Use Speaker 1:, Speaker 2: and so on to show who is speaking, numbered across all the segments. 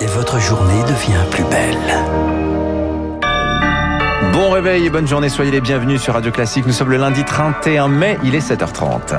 Speaker 1: et votre journée devient plus belle.
Speaker 2: Bon réveil et bonne journée, soyez les bienvenus sur Radio Classique. Nous sommes le lundi 31 mai, il est 7h30.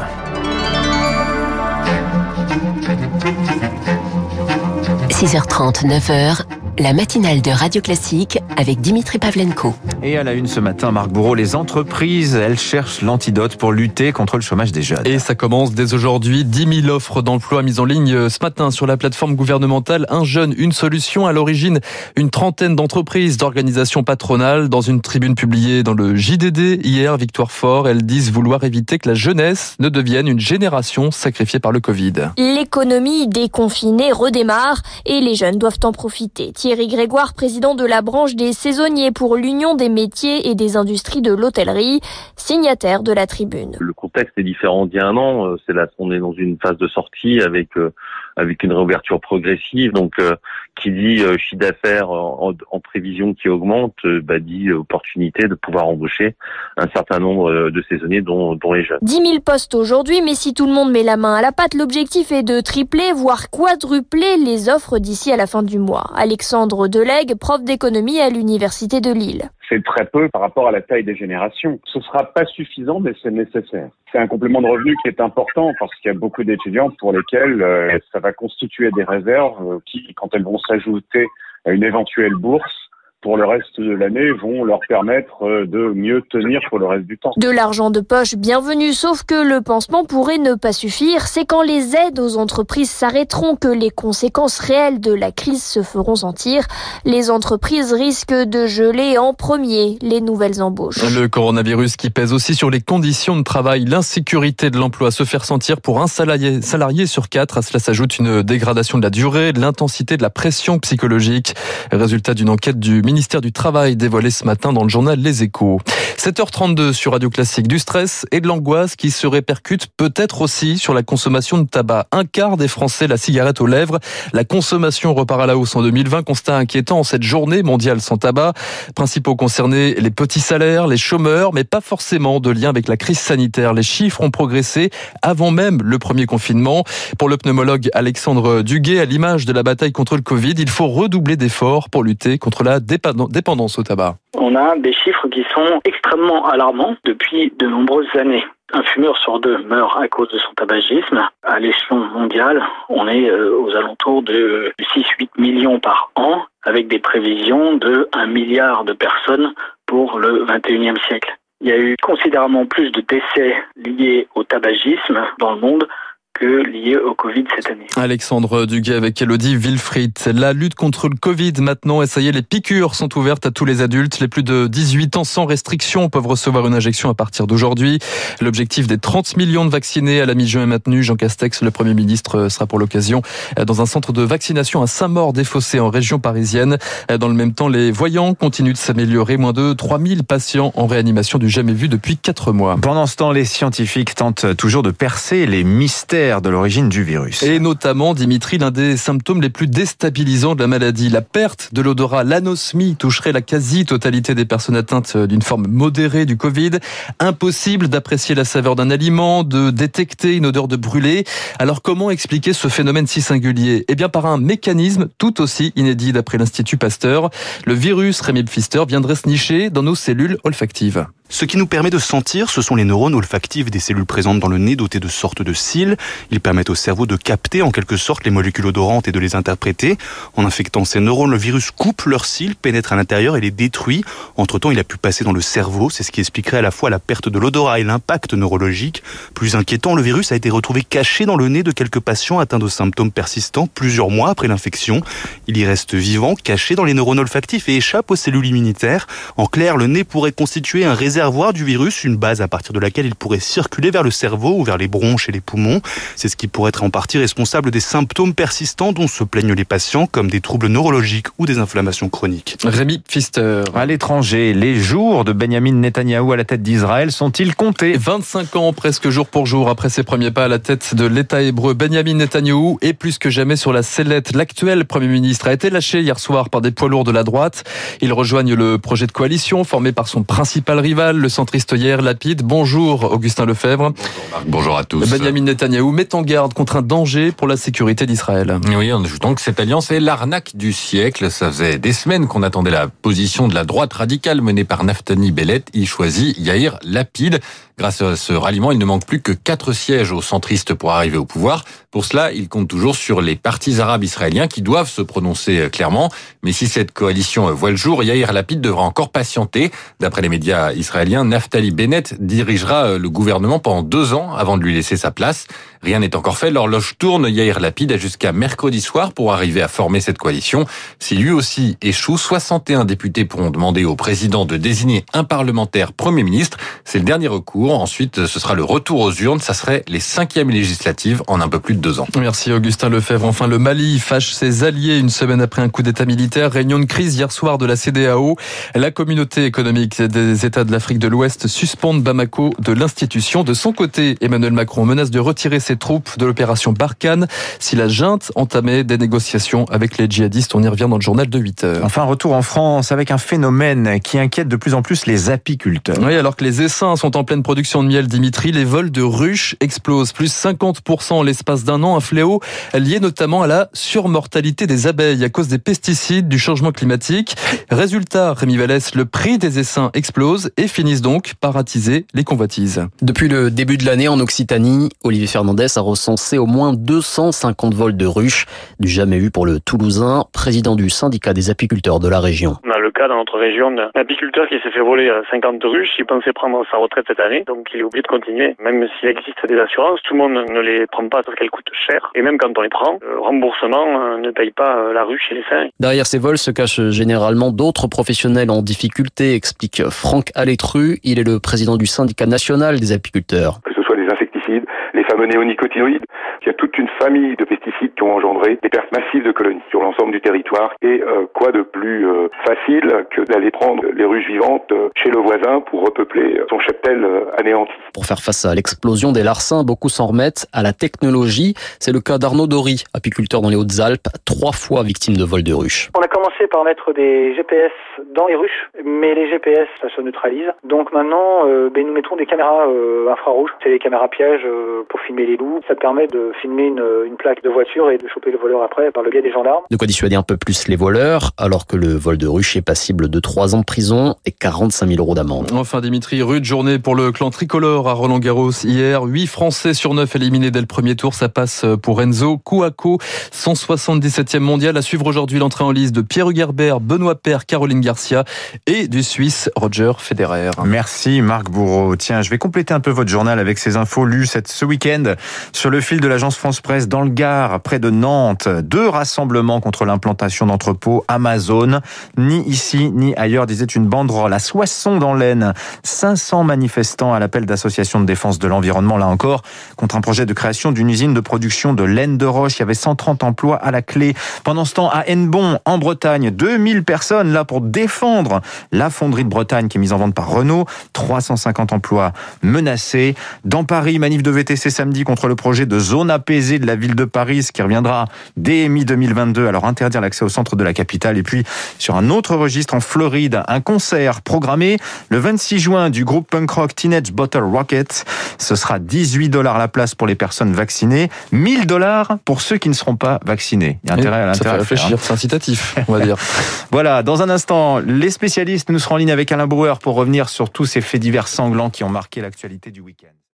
Speaker 3: 6h30, 9h, la matinale de Radio Classique avec Dimitri Pavlenko.
Speaker 2: Et à la une ce matin, Marc Bourreau, les entreprises, elles cherchent l'antidote pour lutter contre le chômage des jeunes.
Speaker 4: Et ça commence dès aujourd'hui. 10 000 offres d'emploi mises en ligne ce matin sur la plateforme gouvernementale Un jeune, une solution. À l'origine, une trentaine d'entreprises, d'organisations patronales. Dans une tribune publiée dans le JDD hier, Victoire Fort, elles disent vouloir éviter que la jeunesse ne devienne une génération sacrifiée par le Covid.
Speaker 5: L'économie déconfinée redémarre et les jeunes doivent en profiter. Thierry Grégoire, président de la branche des saisonniers pour l'Union des métiers et des industries de l'hôtellerie, signataire de la tribune.
Speaker 6: Le contexte est différent d'il y a un an. Euh, c'est là, on est dans une phase de sortie avec euh, avec une réouverture progressive. Donc, euh, qui dit euh, chiffre d'affaires en, prévision qui augmente, euh, bah, dit opportunité de pouvoir embaucher un certain nombre de saisonniers, dont, dont les jeunes.
Speaker 5: 10 000 postes aujourd'hui, mais si tout le monde met la main à la pâte, l'objectif est de tripler, voire quadrupler les offres d'ici à la fin du mois. Alexandre Delegue, prof d'économie à l'Université de Lille
Speaker 7: c'est très peu par rapport à la taille des générations. Ce sera pas suffisant, mais c'est nécessaire. C'est un complément de revenu qui est important parce qu'il y a beaucoup d'étudiants pour lesquels euh, ça va constituer des réserves euh, qui, quand elles vont s'ajouter à une éventuelle bourse, pour le reste de l'année vont leur permettre euh, de mieux tenir pour le reste du temps.
Speaker 5: De l'argent de poche bienvenue, sauf que le pansement pourrait ne pas suffire. C'est quand les aides aux entreprises s'arrêteront que les conséquences réelles de la crise se feront sentir. Les entreprises risquent de geler en premier les nouvelles embauches.
Speaker 4: Le coronavirus qui pèse aussi sur les conditions de travail, l'insécurité de l'emploi se fait ressentir pour un salarié, salarié sur quatre. À cela s'ajoute une dégradation de la durée, de l'intensité de la pression psychologique. Résultat d'une enquête du ministère ministère du Travail dévoilé ce matin dans le journal Les Échos. 7h32 sur Radio Classique, du stress et de l'angoisse qui se répercute peut-être aussi sur la consommation de tabac. Un quart des Français la cigarette aux lèvres. La consommation repart à la hausse en 2020. Constat inquiétant en cette journée mondiale sans tabac. Principaux concernés, les petits salaires, les chômeurs, mais pas forcément de lien avec la crise sanitaire. Les chiffres ont progressé avant même le premier confinement. Pour le pneumologue Alexandre Duguet, à l'image de la bataille contre le Covid, il faut redoubler d'efforts pour lutter contre la dépendance au tabac.
Speaker 8: On a des chiffres qui sont extrêmement alarmants depuis de nombreuses années. Un fumeur sur deux meurt à cause de son tabagisme. À l'échelon mondial, on est euh, aux alentours de 6-8 millions par an, avec des prévisions de 1 milliard de personnes pour le 21e siècle. Il y a eu considérablement plus de décès liés au tabagisme dans le monde que lié au Covid cette année.
Speaker 4: Alexandre Duguay avec Elodie Wilfried. La lutte contre le Covid maintenant, et ça y est, les piqûres sont ouvertes à tous les adultes. Les plus de 18 ans sans restriction peuvent recevoir une injection à partir d'aujourd'hui. L'objectif des 30 millions de vaccinés à la mi-juin est maintenu. Jean Castex, le Premier ministre, sera pour l'occasion dans un centre de vaccination à Saint-Maur-des-Fossés en région parisienne. Dans le même temps, les voyants continuent de s'améliorer. Moins de 3000 patients en réanimation du jamais vu depuis 4 mois.
Speaker 2: Pendant ce temps, les scientifiques tentent toujours de percer les mystères de l'origine du virus.
Speaker 4: Et notamment, Dimitri, l'un des symptômes les plus déstabilisants de la maladie, la perte de l'odorat, l'anosmie toucherait la quasi-totalité des personnes atteintes d'une forme modérée du Covid. Impossible d'apprécier la saveur d'un aliment, de détecter une odeur de brûlé. Alors comment expliquer ce phénomène si singulier? Eh bien par un mécanisme tout aussi inédit d'après l'Institut Pasteur. Le virus Rémi Pfister viendrait se nicher dans nos cellules olfactives.
Speaker 9: Ce qui nous permet de sentir, ce sont les neurones olfactifs des cellules présentes dans le nez dotées de sortes de cils. Ils permettent au cerveau de capter en quelque sorte les molécules odorantes et de les interpréter. En infectant ces neurones, le virus coupe leurs cils, pénètre à l'intérieur et les détruit. Entre-temps, il a pu passer dans le cerveau. C'est ce qui expliquerait à la fois la perte de l'odorat et l'impact neurologique. Plus inquiétant, le virus a été retrouvé caché dans le nez de quelques patients atteints de symptômes persistants plusieurs mois après l'infection. Il y reste vivant, caché dans les neurones olfactifs et échappe aux cellules immunitaires. En clair, le nez pourrait constituer un réservoir réservoir du virus, une base à partir de laquelle il pourrait circuler vers le cerveau ou vers les bronches et les poumons. C'est ce qui pourrait être en partie responsable des symptômes persistants dont se plaignent les patients, comme des troubles neurologiques ou des inflammations chroniques.
Speaker 4: Rémi Pfister.
Speaker 2: À l'étranger, les jours de Benjamin Netanyahou à la tête d'Israël sont-ils comptés?
Speaker 4: 25 ans presque jour pour jour après ses premiers pas à la tête de l'État hébreu, Benjamin Netanyahou est plus que jamais sur la sellette. L'actuel Premier ministre a été lâché hier soir par des poids lourds de la droite. Ils rejoignent le projet de coalition formé par son principal rival le centriste hier Lapide. Bonjour Augustin Lefebvre.
Speaker 10: Bonjour Marc, bonjour à tous.
Speaker 4: Benjamin Netanyahou met en garde contre un danger pour la sécurité d'Israël.
Speaker 10: Oui, en ajoutant que cette alliance est l'arnaque du siècle. Ça faisait des semaines qu'on attendait la position de la droite radicale menée par Naftani Bellet. Il choisit Yair Lapide. Grâce à ce ralliement, il ne manque plus que quatre sièges aux centristes pour arriver au pouvoir. Pour cela, il compte toujours sur les partis arabes israéliens qui doivent se prononcer euh, clairement. Mais si cette coalition euh, voit le jour, Yair Lapid devra encore patienter. D'après les médias israéliens, Naftali Bennett dirigera euh, le gouvernement pendant deux ans avant de lui laisser sa place. Rien n'est encore fait. L'horloge tourne. Yair Lapid a jusqu'à mercredi soir pour arriver à former cette coalition. Si lui aussi échoue, 61 députés pourront demander au président de désigner un parlementaire premier ministre. C'est le dernier recours. Ensuite, ce sera le retour aux urnes. Ça serait les cinquièmes législatives en un peu plus de deux ans.
Speaker 4: Merci Augustin Lefebvre. Enfin, le Mali fâche ses alliés une semaine après un coup d'état militaire. Réunion de crise hier soir de la CDAO. La communauté économique des États de l'Afrique de l'Ouest suspend Bamako de l'institution. De son côté, Emmanuel Macron menace de retirer ses troupes de l'opération Barkhane si la junte entamait des négociations avec les djihadistes. On y revient dans le journal de 8 heures.
Speaker 2: Enfin, retour en France avec un phénomène qui inquiète de plus en plus les apiculteurs.
Speaker 4: Oui, alors que les essaims sont en pleine production production de miel Dimitri, les vols de ruches explosent, plus 50% en l'espace d'un an, un fléau lié notamment à la surmortalité des abeilles à cause des pesticides, du changement climatique. Résultat, Rémi Vallès, le prix des essaims explose et finissent donc par attiser les convoitises.
Speaker 11: Depuis le début de l'année en Occitanie, Olivier Fernandez a recensé au moins 250 vols de ruches, du jamais vu pour le Toulousain, président du syndicat des apiculteurs de la région.
Speaker 8: On a le cas dans notre région d'un apiculteur qui s'est fait voler 50 ruches, il pensait prendre sa retraite cette année donc il est obligé de continuer. Même s'il existe des assurances, tout le monde ne les prend pas parce qu'elles coûtent cher. Et même quand on les prend, le remboursement euh, ne paye pas euh, la ruche et les seins.
Speaker 11: Derrière ces vols se cachent généralement d'autres professionnels en difficulté, explique Franck Alétru. Il est le président du syndicat national des apiculteurs.
Speaker 12: Que ce soit les insecticides, les fameux néonicotinoïdes, il y a toute une famille de pesticides qui ont engendré des pertes massives de colonies sur l'ensemble du territoire. Et euh, quoi de plus euh, facile que d'aller prendre les ruches vivantes euh, chez le voisin pour repeupler son cheptel anéanti.
Speaker 11: Pour faire face à l'explosion des larcins, beaucoup s'en remettent à la technologie. C'est le cas d'Arnaud Dory, apiculteur dans les Hautes-Alpes, trois fois victime de vol de ruches.
Speaker 13: On a commencé par mettre des GPS dans les ruches, mais les GPS, ça se neutralise. Donc maintenant, ben, nous mettons des caméras infrarouges. C'est les caméras pièges pour filmer les loups. Ça permet de filmer une, une, plaque de voiture et de choper le voleur après par le biais des gendarmes.
Speaker 11: De quoi dissuader un peu plus les voleurs, alors que le vol de ruche est passible de 3 ans de prison et 45 000 euros d'amende.
Speaker 4: Enfin, Dimitri, rude journée pour le clan tricolore à Roland Garros hier. 8 Français sur 9 éliminés dès le premier tour. Ça passe pour Enzo Kouako, 177e mondial. À suivre aujourd'hui l'entrée en liste de Pierre Hugerbert, Benoît Père, Caroline Garcia et du Suisse Roger Federer.
Speaker 2: Merci Marc Bourreau. Tiens, je vais compléter un peu votre journal avec ces infos lues ce week-end sur le fil de l'agence France Presse dans le Gard, près de Nantes. Deux rassemblements contre l'implantation d'entrepôts Amazon. Ni ici, ni ailleurs, disait une banderole à Soissons dans l'Aisne. 500 manifestants à l'appel d'associations de défense de l'environnement, là encore, contre un projet de création d'une usine de production de laine de roche. Il y avait 130 emplois à la clé. Pendant ce temps, à Hennebon, en Bretagne, 2000 personnes là pour défendre la fonderie de Bretagne qui est mise en vente par Renault. 350 emplois menacés. Dans Paris, manif de VTC samedi contre le projet de zone apaisée de la ville de Paris, qui reviendra dès mi-2022, alors interdire l'accès au centre de la capitale. Et puis, sur un autre registre, en Floride, un concert programmé le 26 juin du groupe punk rock Teenage Bottle Rocket. Ce sera 18 dollars la place pour les personnes vaccinées, 1000 dollars pour ceux qui ne seront pas vaccinés.
Speaker 4: Il y a intérêt à l'intérêt. réfléchir, c'est incitatif, on va dire.
Speaker 2: voilà, dans un instant, les spécialistes nous seront en ligne avec Alain Brouwer pour revenir sur tous ces faits divers sanglants qui ont marqué l'actualité du week-end.